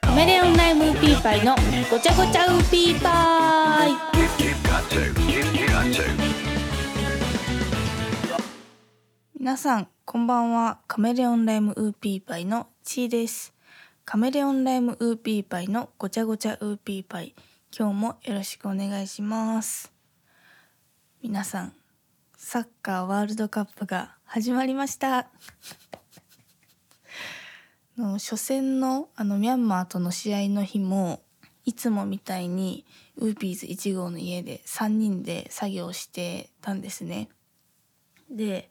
カメレオンライムウーピーパイのごちゃごちゃウーピーパイ皆さんこんばんはカメレオンライムウーピーパイのちーです。カメレオンライムウーピーパイのごちゃごちゃウーピーパイ今日もよろしくお願いします。皆さんサッカーワールドカップが始まりました の初戦のあのミャンマーとの試合の日もいつもみたいにウーピーズ1号の家で3人で作業してたんですね。で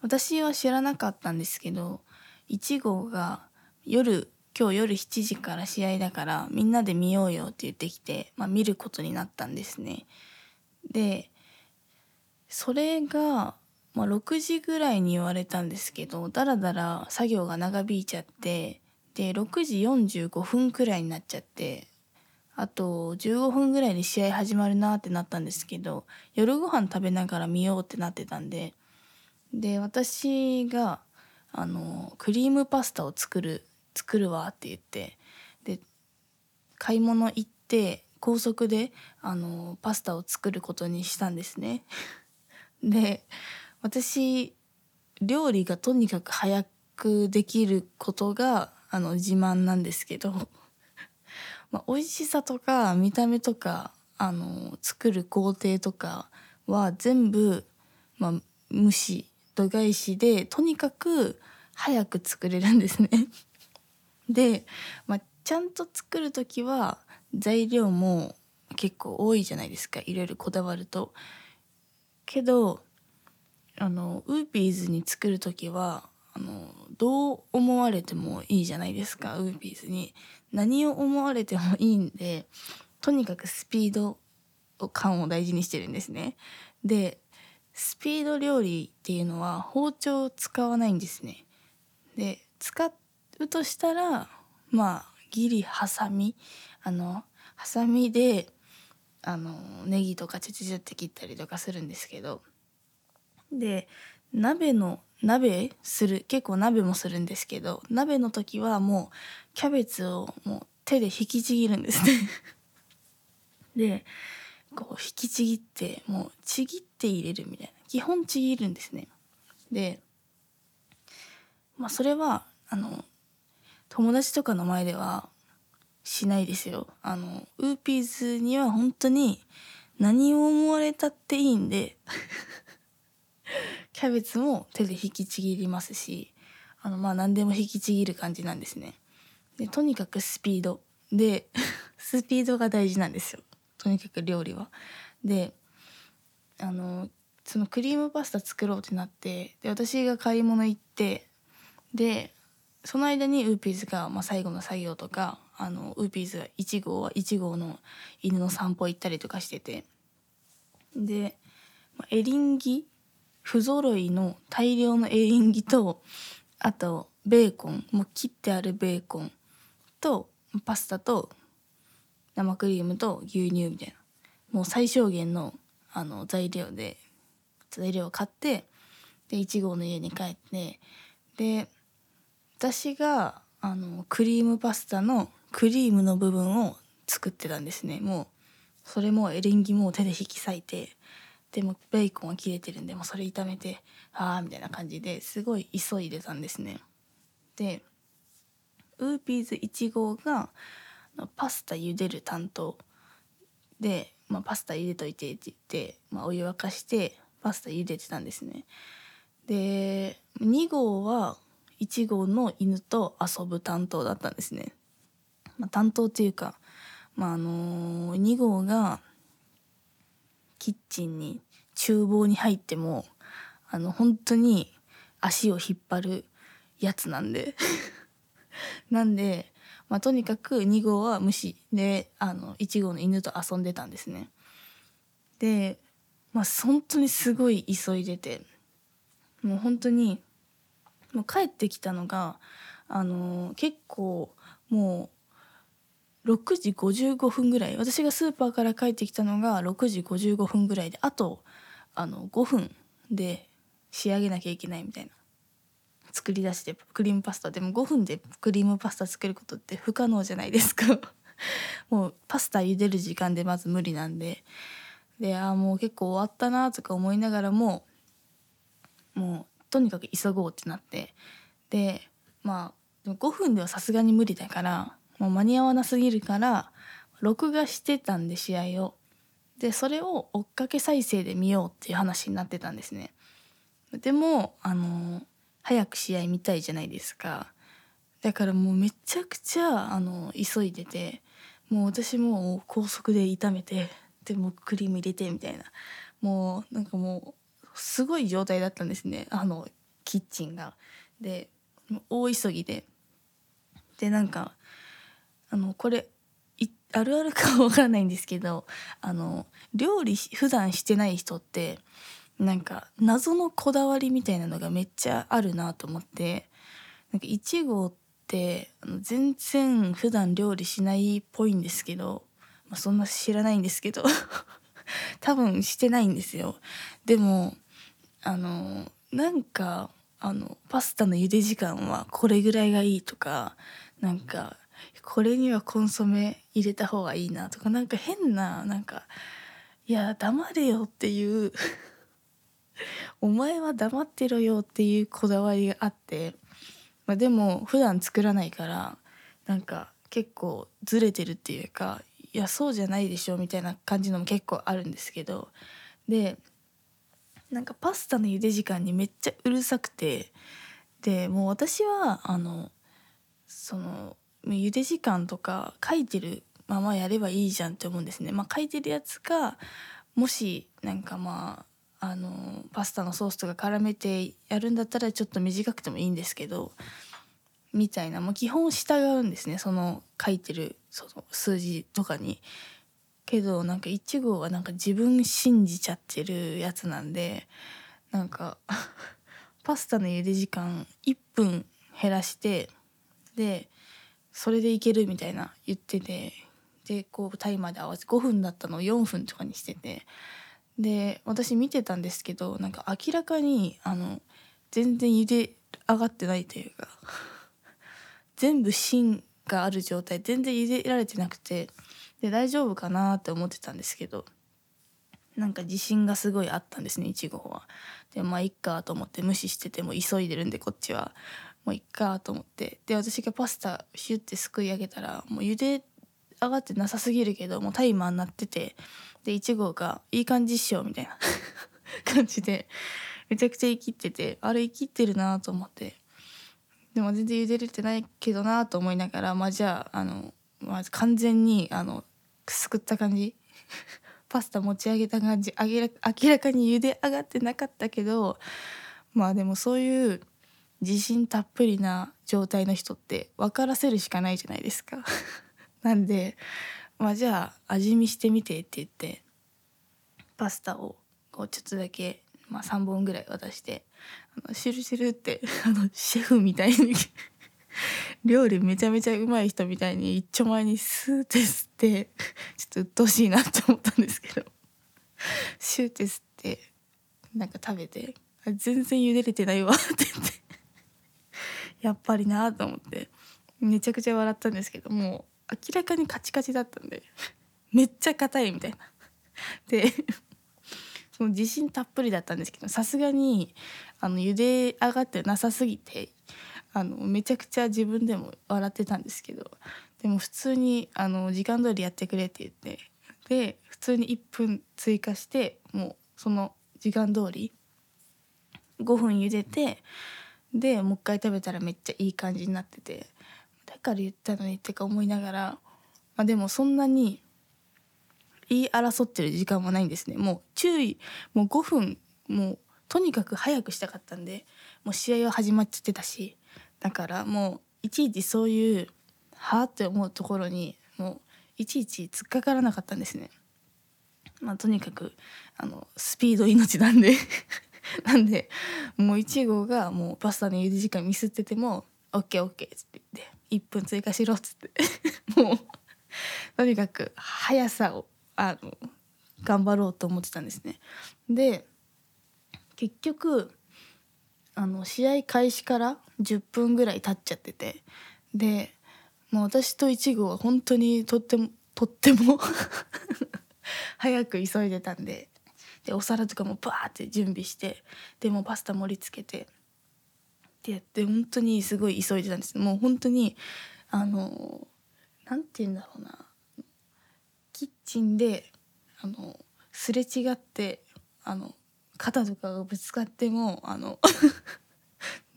私は知らなかったんですけど1号が夜今日夜7時から試合だからみんなで見ようよって言ってきて、まあ、見ることになったんですね。でそれが、まあ、6時ぐらいに言われたんですけどだらだら作業が長引いちゃってで6時45分くらいになっちゃってあと15分ぐらいで試合始まるなってなったんですけど夜ご飯食べながら見ようってなってたんでで私があのクリームパスタを作る作るわって言ってで買い物行って高速であのパスタを作ることにしたんですね。で私料理がとにかく早くできることがあの自慢なんですけど、まあ、美味しさとか見た目とかあの作る工程とかは全部、まあ、無視度外視でとにかく早く作れるんですね。で、まあ、ちゃんと作る時は材料も結構多いじゃないですかいろいろこだわると。けどあのウーピーズに作る時はあのどう思われてもいいじゃないですかウーピーズに。何を思われてもいいんでとにかくスピード感を大事にしてるんですね。でスピード料理っていうのは包丁を使わないんですね。で使うとしたらまあギリハサミあのハサミであのネギとかチュチュチュって切ったりとかするんですけどで鍋の鍋する結構鍋もするんですけど鍋の時はもうキャベツをもう手で引きちぎるんですね。でこう引きちぎってもうちぎって入れるみたいな。基本ちぎるんですね。でまあそれはあの友達とかの前ではしないですよ。あのウーピーズには本当に何を思われたっていいんで キャベツも手で引きちぎりますしあのまあ何でも引きちぎる感じなんですね。でとにかくスピード。で スピードが大事なんですよ。とにかく料理は。であのそのクリームパスタ作ろうってなってで私が買い物行ってでその間にウーピーズが、まあ、最後の作業とかあのウーピーズが1号は1号の犬の散歩行ったりとかしてて。で、まあ、エリンギ不揃いの大量のエリンギとあとベーコンもう切ってあるベーコンとパスタと生クリームと牛乳みたいな。もう最小限のあの材料で材料を買ってで1号の家に帰ってで私があのクリームパスタのクリームの部分を作ってたんですね。もうそれもエリンギも手で引き裂いてでもベーコンは切れてるんでもうそれ炒めてああみたいな感じですごい急いでたんですね。でウーピーズ1号がパスタ茹でる担当で、まあ、パスタ茹でといてって言って、まあ、お湯沸かしてパスタ茹でてたんですね。で2号は1号の犬と遊ぶ担当だったんですね、まあ、担当っていうか、まあ、あのー、2号がキッチンに厨房に入ってもあの本当に足を引っ張るやつなんで なんで、まあ、とにかく2号は無視であの1号の犬と遊んでたんですね。で、まあ、本当にすごい急いでてもう本当にもう帰ってきたのがあの結構もう6時55分ぐらい。私がスーパーから帰ってきたのが6時55分ぐらいであとあの5分で仕上げなきゃいけないみたいな。作り出してクリームパスタ。でも5分でクリームパスタ作ることって不可能じゃないですか。もうパスタ茹でる時間でまず無理なんで。でああもう結構終わったなとか思いながらももうとにかく急ごうってなって。でまあ5分ではさすがに無理だからもう間に合わなすぎるから録画してたんで試合を。でそれを追っかけ再生で見ようっていう話になってたんですね。でもあの早く試合見たいじゃないですか。だからもうめちゃくちゃあの急いでてもう私も高速で炒めてでもクリーム入れてみたいな。もうなんかもうすごい状態だったんですねあのキッチンが。で大急ぎででなんかあのこれあるあるかわからないんですけどあの料理普段してない人ってなんか謎のこだわりみたいなのがめっちゃあるなと思ってなんか1号って全然普段料理しないっぽいんですけど、まあ、そんな知らないんですけど 多分してないんですよ。でもあのなんかあのパスタの茹で時間はこれぐらいがいいとかなんかこれにはコンソメ入れた方がいいなとかなんか変ななんかいや黙れよっていう お前は黙ってろよっていうこだわりがあって、まあ、でも普段作らないからなんか結構ずれてるっていうかいやそうじゃないでしょみたいな感じのも結構あるんですけどでなんかパスタの茹で時間にめっちゃうるさくてでもう私はあのその茹で時間とか書いてるままやればいいじゃんって思うんですね。まあ、書いてるやつがもしなんかまああのパスタのソースとか絡めてやるんだったらちょっと短くてもいいんですけどみたいなもう基本従うんですねその書いてるその数字とかに。けどなんか1号はなんか自分信じちゃってるやつなんでなんか パスタの茹で時間1分減らしてでそれでいけるみたいな言っててでこうタイマーで合わせて5分だったのを4分とかにしててで私見てたんですけどなんか明らかにあの全然茹で上がってないというか全部芯がある状態全然茹でられてなくてで大丈夫かなって思ってたんですけどなんか自信がすごいあったんですね1号は。でまあいっかと思って無視してても急いでるんでこっちは。もういっかと思って。で私がパスタシュッてすくい上げたらもう茹で上がってなさすぎるけどもうタイマーになっててで1号が「いい感じっしょ」みたいな。感じでめちゃくちゃ生きっててあれ生きってるなと思って。でも全然茹でれてないけどなと思いながらまあじゃああの、まあ、完全にあのすくった感じ。パスタ持ち上げた感じ。明ら明らかに茹で上がってなかったけどまあでもそういう自信たっぷりな状態の人って分からせるしかないじゃないですか。なんでまあじゃあ味見してみてって言ってパスタをこうちょっとだけ、まあ、3本ぐらい渡してあのシュルシュルってあのシェフみたいに 料理めちゃめちゃうまい人みたいに一丁前にスーっててちょっと鬱陶しいなって思ったんですけど。シューって吸ってなんか食べて全然茹でれてないわって言って。やっぱりなと思って。めちゃくちゃ笑ったんですけどもう明らかにカチカチだったんで。めっちゃ硬いみたいな。でその自信たっぷりだったんですけどさすがにあの茹で上がってなさすぎてあのめちゃくちゃ自分でも笑ってたんですけどでも普通にあの時間通りやってくれって言ってで普通に1分追加してもうその時間通り5分茹でてでもう一回食べたらめっちゃいい感じになっててだから言ったのにってか思いながら、まあ、でもそんなに言い争ってる時間もないんですね。もう注意もう5分もうとにかく早くしたかったんでもう試合は始まっちゃってたしだからもういちいちそういうはあって思うところにもういちいち突っかからなかったんですね。まあ、とにかくあのスピード命なんで なんでもう1号がもうパスタの茹で時間ミスってても「OKOK」っつって言って「1分追加しろ」っつって もうとにかく速さをあの頑張ろうと思ってたんですね。で結局あの試合開始から10分ぐらい経っちゃっててでもう私と1号は本当にとってもとっても 早く急いでたんででお皿とかもバーって準備してでもパスタ盛り付けてってやって本当にすごい急いでたんです。もう本当にあのなんて言うんだろうな。キッチンであのすれ違ってあの肩とかがぶつかってもあの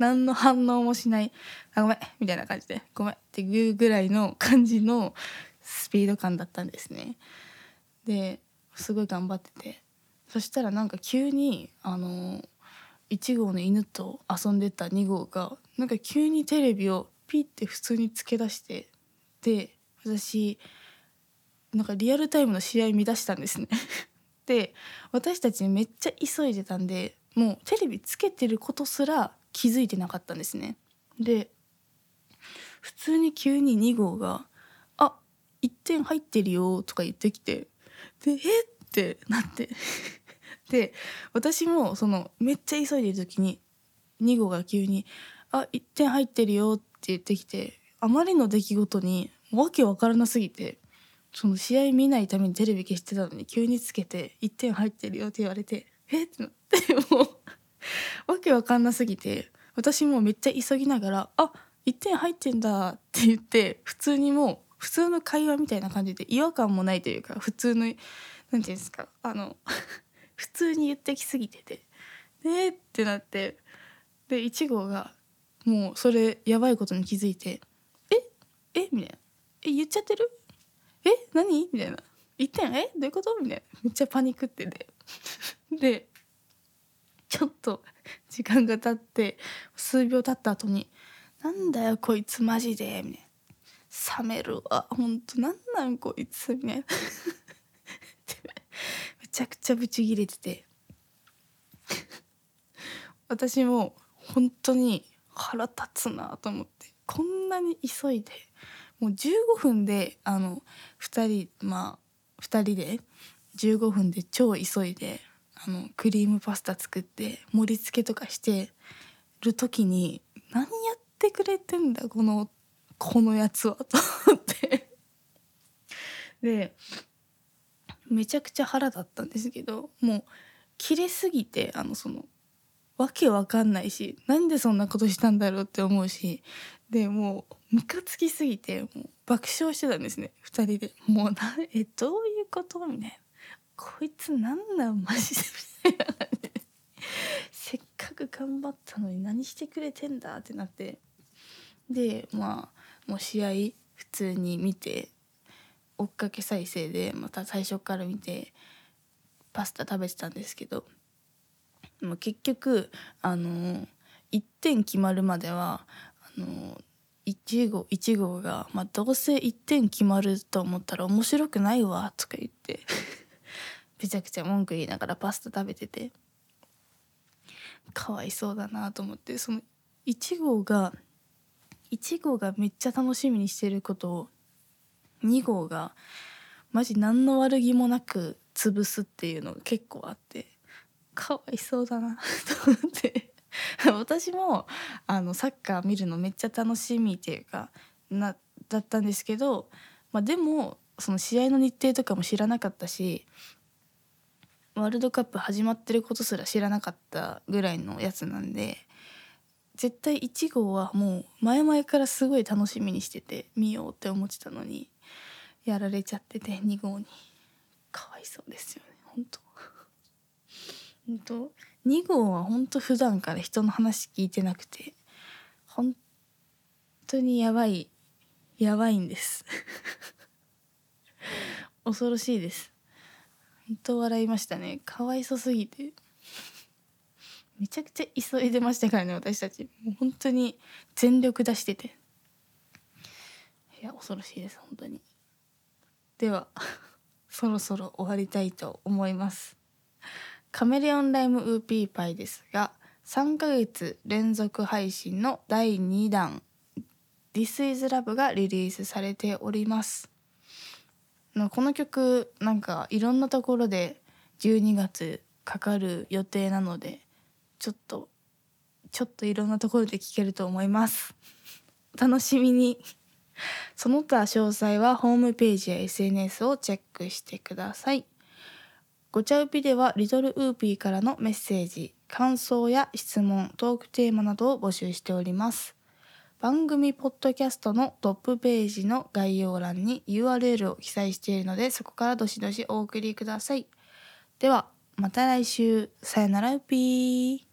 何の反応もしない「あごめん」みたいな感じで「ごめん」っていうぐらいの感じのスピード感だったんですね。ですごい頑張ってて。そしたらなんか急にあの1号の犬と遊んでた2号がなんか急にテレビをピッて普通につけ出してで私なんかリアルタイムの試合見出したんですね。で私たちめっちゃ急いでたんでもうテレビつけてることすら気づいてなかったんですね。で普通に急に2号が「あ1点入ってるよ」とか言ってきてで「えっ?」てなって。で私もそのめっちゃ急いでる時に2号が急に「あ1点入ってるよ」って言ってきてあまりの出来事にわけわからなすぎてその試合見ないためにテレビ消してたのに急につけて1点入ってるよって言われてえってなってもう わけわかんなすぎて私もめっちゃ急ぎながら「あ1点入ってんだ」って言って普通にもう普通の会話みたいな感じで違和感もないというか普通の何て言うんですかあの 普通に言ってきすぎてて「ねってなってで1号がもうそれやばいことに気づいて「ええみたいな「え言っちゃってる？え何?」みたいな「1点？え？どういうこと?」みたいな。めっちゃパニックってて。でちょっと時間が経って数秒経った後に「なんだよこいつマジで」みたいな「冷めるわ。ほんとなんなんこいつ」みたいな。めちゃくちゃブチギレてて。私も本当に腹立つなと思って。こんなに急いで。もう15分であの2人まあ2人で15分で超急いで。あのクリームパスタ作って盛り付けとかしてる時に何やってくれてんだこのこのやつはと思って。でめちゃくちゃ腹立ったんですけどもう切れすぎてあのそのわけわかんないしなんでそんなことしたんだろうって思うしでもうムカつきすぎてもう爆笑してたんですね2人で。もうなえどういうこと？みたいな。こいつなんなんマジで。みたいな感じでせっかく頑張ったのに何してくれてんだってなって。でまあもう試合普通に見て追っかけ再生でまた最初から見てパスタ食べてたんですけど。もう結局あの1点決まるまではあの1号1号が、まあ、どうせ1点決まると思ったら面白くないわとか言って。めちゃくちゃ文句言いながらパスタ食べてて。かわいそうだなと思って。その1号が1号がめっちゃ楽しみにしてることを2号がマジ何の悪気もなく潰すっていうのが結構あって。かわいそうだなと思って。私もあのサッカー見るのめっちゃ楽しみっていうかなだったんですけど、まあ、でもその試合の日程とかも知らなかったしワールドカップ始まってることすら知らなかったぐらいのやつなんで絶対1号はもう前々からすごい楽しみにしてて見ようって思ってたのにやられちゃってて2号に。かわいそうですよね本当。本当？2号は本当普段から人の話聞いてなくて本当にやばいやばいんです。恐ろしいです。本当笑いましたね。かわいそすぎて。めちゃくちゃ急いでましたからね私たち。もう本当に全力出してて。いや恐ろしいです本当に。では そろそろ終わりたいと思います。カメレオンライムウーピーパイですが3ヶ月連続配信の第2弾 This is Love がリリースされております。この曲なんかいろんなところで12月かかる予定なのでちょっとちょっといろんなところで聞けると思います。お 楽しみに。その他詳細はホームページや SNS をチェックしてください。ごちゃうぴではリトルウーピーからのメッセージ感想や質問トークテーマなどを募集しております。番組ポッドキャストのトップページの概要欄に URL を記載しているのでそこからどしどしお送りください。ではまた来週。さよならピー。